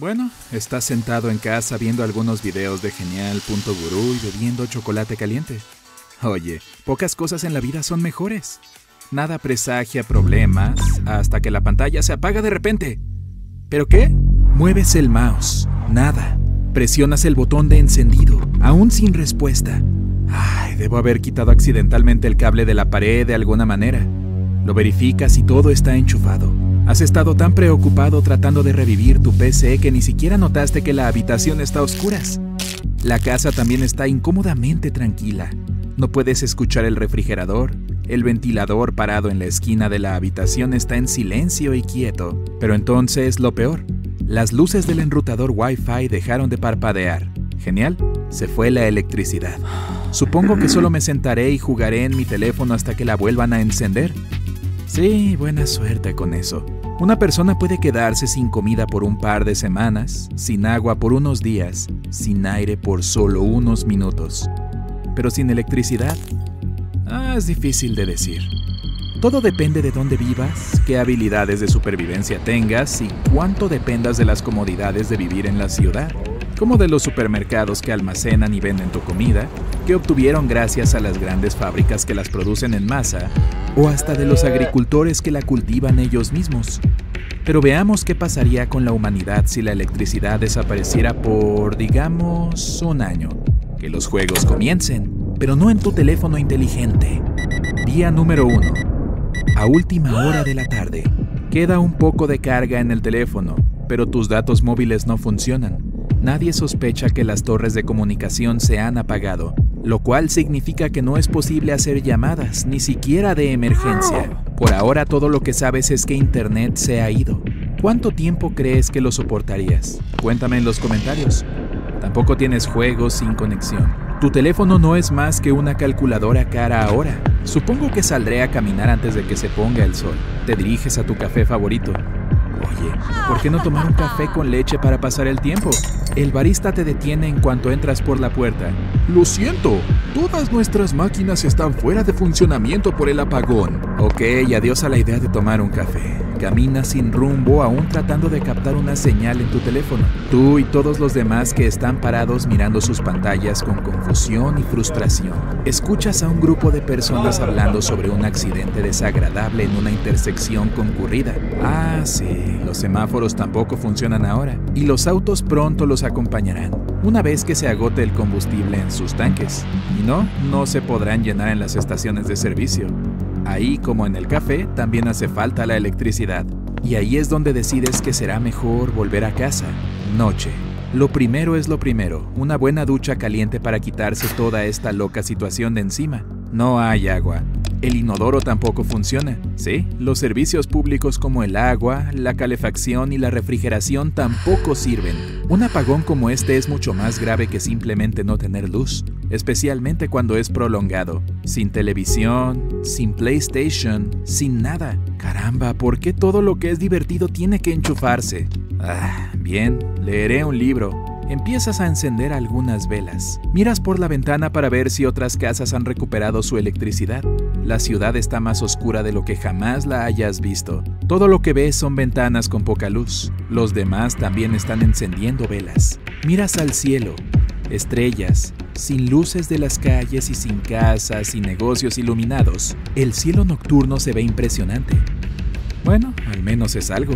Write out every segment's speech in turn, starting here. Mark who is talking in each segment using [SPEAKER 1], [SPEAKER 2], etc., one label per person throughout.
[SPEAKER 1] Bueno, estás sentado en casa viendo algunos videos de genial.gurú y bebiendo chocolate caliente. Oye, pocas cosas en la vida son mejores. Nada presagia problemas hasta que la pantalla se apaga de repente. ¿Pero qué? Mueves el mouse. Nada. Presionas el botón de encendido, aún sin respuesta. Ay, debo haber quitado accidentalmente el cable de la pared de alguna manera. Lo verificas y todo está enchufado. Has estado tan preocupado tratando de revivir tu PC que ni siquiera notaste que la habitación está a oscuras. La casa también está incómodamente tranquila. No puedes escuchar el refrigerador. El ventilador parado en la esquina de la habitación está en silencio y quieto. Pero entonces lo peor. Las luces del enrutador Wi-Fi dejaron de parpadear. Genial, se fue la electricidad. Supongo que solo me sentaré y jugaré en mi teléfono hasta que la vuelvan a encender. Sí, buena suerte con eso. Una persona puede quedarse sin comida por un par de semanas, sin agua por unos días, sin aire por solo unos minutos. Pero sin electricidad, ah, es difícil de decir. Todo depende de dónde vivas, qué habilidades de supervivencia tengas y cuánto dependas de las comodidades de vivir en la ciudad, como de los supermercados que almacenan y venden tu comida, que obtuvieron gracias a las grandes fábricas que las producen en masa, o hasta de los agricultores que la cultivan ellos mismos. Pero veamos qué pasaría con la humanidad si la electricidad desapareciera por, digamos, un año. Que los juegos comiencen, pero no en tu teléfono inteligente. Día número 1. A última hora de la tarde. Queda un poco de carga en el teléfono, pero tus datos móviles no funcionan. Nadie sospecha que las torres de comunicación se han apagado, lo cual significa que no es posible hacer llamadas, ni siquiera de emergencia. Por ahora todo lo que sabes es que Internet se ha ido. ¿Cuánto tiempo crees que lo soportarías? Cuéntame en los comentarios. Tampoco tienes juegos sin conexión. Tu teléfono no es más que una calculadora cara ahora. Supongo que saldré a caminar antes de que se ponga el sol. Te diriges a tu café favorito. Oye, ¿por qué no tomar un café con leche para pasar el tiempo? El barista te detiene en cuanto entras por la puerta.
[SPEAKER 2] Lo siento, todas nuestras máquinas están fuera de funcionamiento por el apagón.
[SPEAKER 1] Ok, adiós a la idea de tomar un café. Caminas sin rumbo aún tratando de captar una señal en tu teléfono. Tú y todos los demás que están parados mirando sus pantallas con confusión y frustración. Escuchas a un grupo de personas hablando sobre un accidente desagradable en una intersección concurrida. Ah, sí, los semáforos tampoco funcionan ahora y los autos pronto los acompañarán una vez que se agote el combustible en sus tanques. Y no, no se podrán llenar en las estaciones de servicio. Ahí, como en el café, también hace falta la electricidad. Y ahí es donde decides que será mejor volver a casa. Noche. Lo primero es lo primero, una buena ducha caliente para quitarse toda esta loca situación de encima. No hay agua. El inodoro tampoco funciona, ¿sí? Los servicios públicos como el agua, la calefacción y la refrigeración tampoco sirven. Un apagón como este es mucho más grave que simplemente no tener luz, especialmente cuando es prolongado. Sin televisión, sin PlayStation, sin nada. Caramba, ¿por qué todo lo que es divertido tiene que enchufarse? Ah, bien, leeré un libro, Empiezas a encender algunas velas. Miras por la ventana para ver si otras casas han recuperado su electricidad. La ciudad está más oscura de lo que jamás la hayas visto. Todo lo que ves son ventanas con poca luz. Los demás también están encendiendo velas. Miras al cielo. Estrellas, sin luces de las calles y sin casas y negocios iluminados. El cielo nocturno se ve impresionante. Bueno, al menos es algo.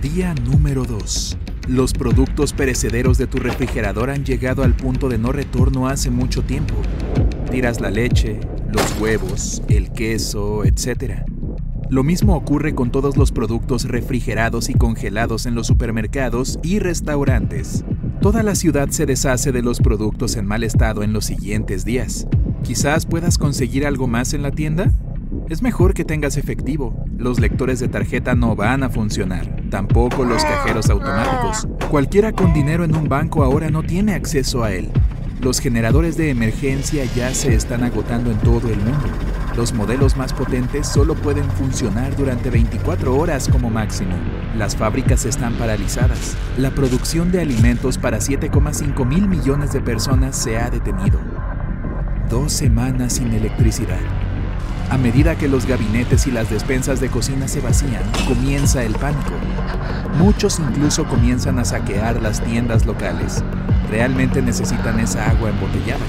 [SPEAKER 1] Día número 2. Los productos perecederos de tu refrigerador han llegado al punto de no retorno hace mucho tiempo. Tiras la leche, los huevos, el queso, etc. Lo mismo ocurre con todos los productos refrigerados y congelados en los supermercados y restaurantes. Toda la ciudad se deshace de los productos en mal estado en los siguientes días. Quizás puedas conseguir algo más en la tienda. Es mejor que tengas efectivo. Los lectores de tarjeta no van a funcionar, tampoco los cajeros automáticos. Cualquiera con dinero en un banco ahora no tiene acceso a él. Los generadores de emergencia ya se están agotando en todo el mundo. Los modelos más potentes solo pueden funcionar durante 24 horas como máximo. Las fábricas están paralizadas. La producción de alimentos para 7,5 mil millones de personas se ha detenido. Dos semanas sin electricidad. A medida que los gabinetes y las despensas de cocina se vacían, comienza el pánico. Muchos incluso comienzan a saquear las tiendas locales. Realmente necesitan esa agua embotellada.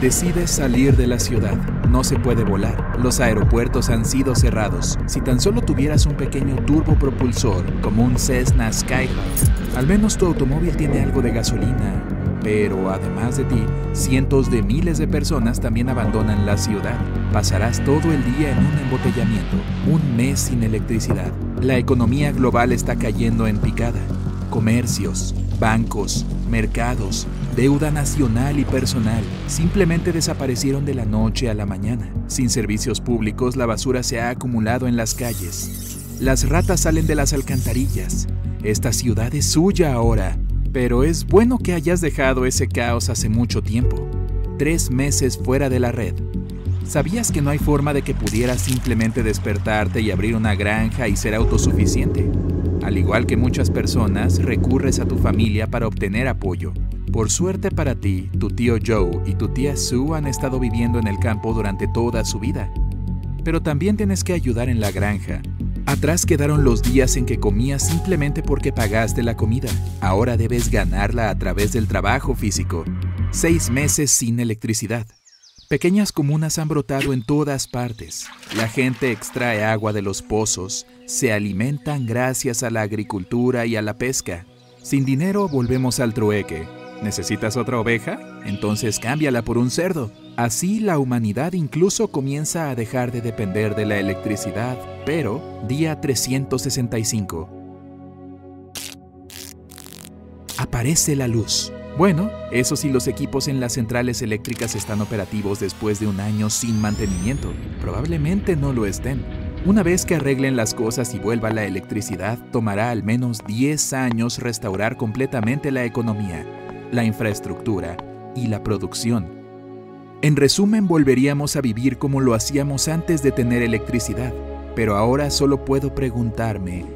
[SPEAKER 1] Decides salir de la ciudad. No se puede volar. Los aeropuertos han sido cerrados. Si tan solo tuvieras un pequeño turbopropulsor, como un Cessna Skyhawk, al menos tu automóvil tiene algo de gasolina. Pero además de ti, cientos de miles de personas también abandonan la ciudad. Pasarás todo el día en un embotellamiento, un mes sin electricidad. La economía global está cayendo en picada. Comercios, bancos, mercados, deuda nacional y personal simplemente desaparecieron de la noche a la mañana. Sin servicios públicos, la basura se ha acumulado en las calles. Las ratas salen de las alcantarillas. Esta ciudad es suya ahora. Pero es bueno que hayas dejado ese caos hace mucho tiempo. Tres meses fuera de la red. ¿Sabías que no hay forma de que pudieras simplemente despertarte y abrir una granja y ser autosuficiente? Al igual que muchas personas, recurres a tu familia para obtener apoyo. Por suerte para ti, tu tío Joe y tu tía Sue han estado viviendo en el campo durante toda su vida. Pero también tienes que ayudar en la granja, Atrás quedaron los días en que comías simplemente porque pagaste la comida. Ahora debes ganarla a través del trabajo físico. Seis meses sin electricidad. Pequeñas comunas han brotado en todas partes. La gente extrae agua de los pozos, se alimentan gracias a la agricultura y a la pesca. Sin dinero volvemos al trueque. ¿Necesitas otra oveja? Entonces cámbiala por un cerdo. Así la humanidad incluso comienza a dejar de depender de la electricidad, pero día 365. Aparece la luz. Bueno, eso sí los equipos en las centrales eléctricas están operativos después de un año sin mantenimiento. Probablemente no lo estén. Una vez que arreglen las cosas y vuelva la electricidad, tomará al menos 10 años restaurar completamente la economía, la infraestructura y la producción en resumen, volveríamos a vivir como lo hacíamos antes de tener electricidad, pero ahora solo puedo preguntarme,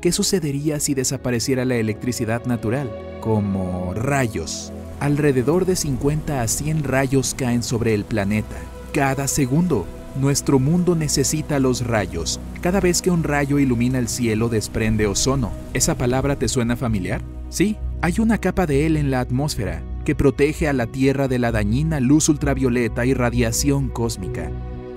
[SPEAKER 1] ¿qué sucedería si desapareciera la electricidad natural? Como rayos. Alrededor de 50 a 100 rayos caen sobre el planeta, cada segundo. Nuestro mundo necesita los rayos. Cada vez que un rayo ilumina el cielo desprende ozono. ¿Esa palabra te suena familiar? Sí, hay una capa de él en la atmósfera que protege a la Tierra de la dañina luz ultravioleta y radiación cósmica.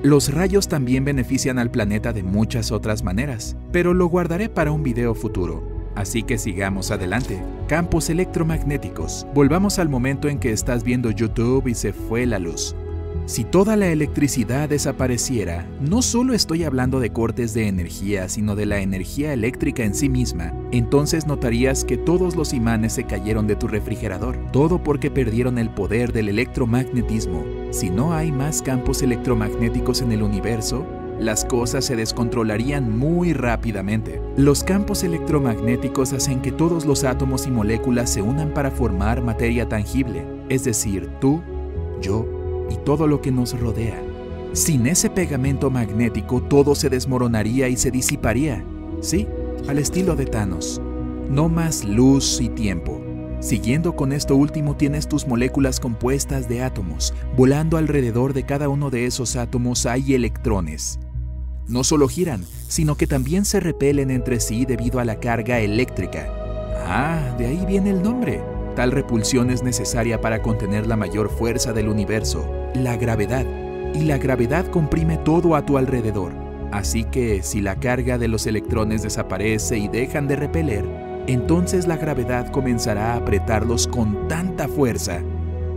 [SPEAKER 1] Los rayos también benefician al planeta de muchas otras maneras, pero lo guardaré para un video futuro. Así que sigamos adelante. Campos electromagnéticos. Volvamos al momento en que estás viendo YouTube y se fue la luz. Si toda la electricidad desapareciera, no solo estoy hablando de cortes de energía, sino de la energía eléctrica en sí misma, entonces notarías que todos los imanes se cayeron de tu refrigerador, todo porque perdieron el poder del electromagnetismo. Si no hay más campos electromagnéticos en el universo, las cosas se descontrolarían muy rápidamente. Los campos electromagnéticos hacen que todos los átomos y moléculas se unan para formar materia tangible, es decir, tú, yo, y todo lo que nos rodea. Sin ese pegamento magnético todo se desmoronaría y se disiparía. Sí, al estilo de Thanos. No más luz y tiempo. Siguiendo con esto último tienes tus moléculas compuestas de átomos. Volando alrededor de cada uno de esos átomos hay electrones. No solo giran, sino que también se repelen entre sí debido a la carga eléctrica. Ah, de ahí viene el nombre. Tal repulsión es necesaria para contener la mayor fuerza del universo, la gravedad, y la gravedad comprime todo a tu alrededor. Así que si la carga de los electrones desaparece y dejan de repeler, entonces la gravedad comenzará a apretarlos con tanta fuerza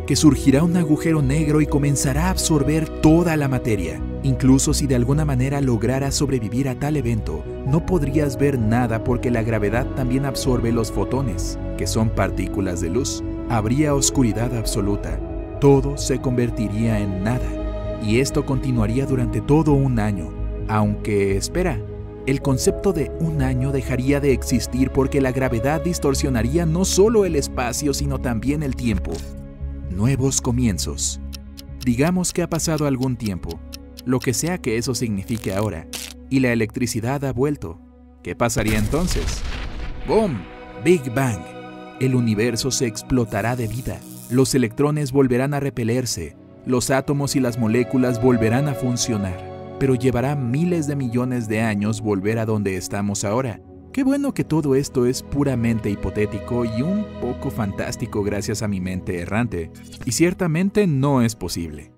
[SPEAKER 1] que surgirá un agujero negro y comenzará a absorber toda la materia. Incluso si de alguna manera lograras sobrevivir a tal evento, no podrías ver nada porque la gravedad también absorbe los fotones, que son partículas de luz. Habría oscuridad absoluta. Todo se convertiría en nada. Y esto continuaría durante todo un año. Aunque, espera, el concepto de un año dejaría de existir porque la gravedad distorsionaría no solo el espacio, sino también el tiempo. Nuevos comienzos. Digamos que ha pasado algún tiempo, lo que sea que eso signifique ahora, y la electricidad ha vuelto. ¿Qué pasaría entonces? ¡Boom! Big Bang. El universo se explotará de vida. Los electrones volverán a repelerse. Los átomos y las moléculas volverán a funcionar, pero llevará miles de millones de años volver a donde estamos ahora. Qué bueno que todo esto es puramente hipotético y un poco fantástico gracias a mi mente errante. Y ciertamente no es posible.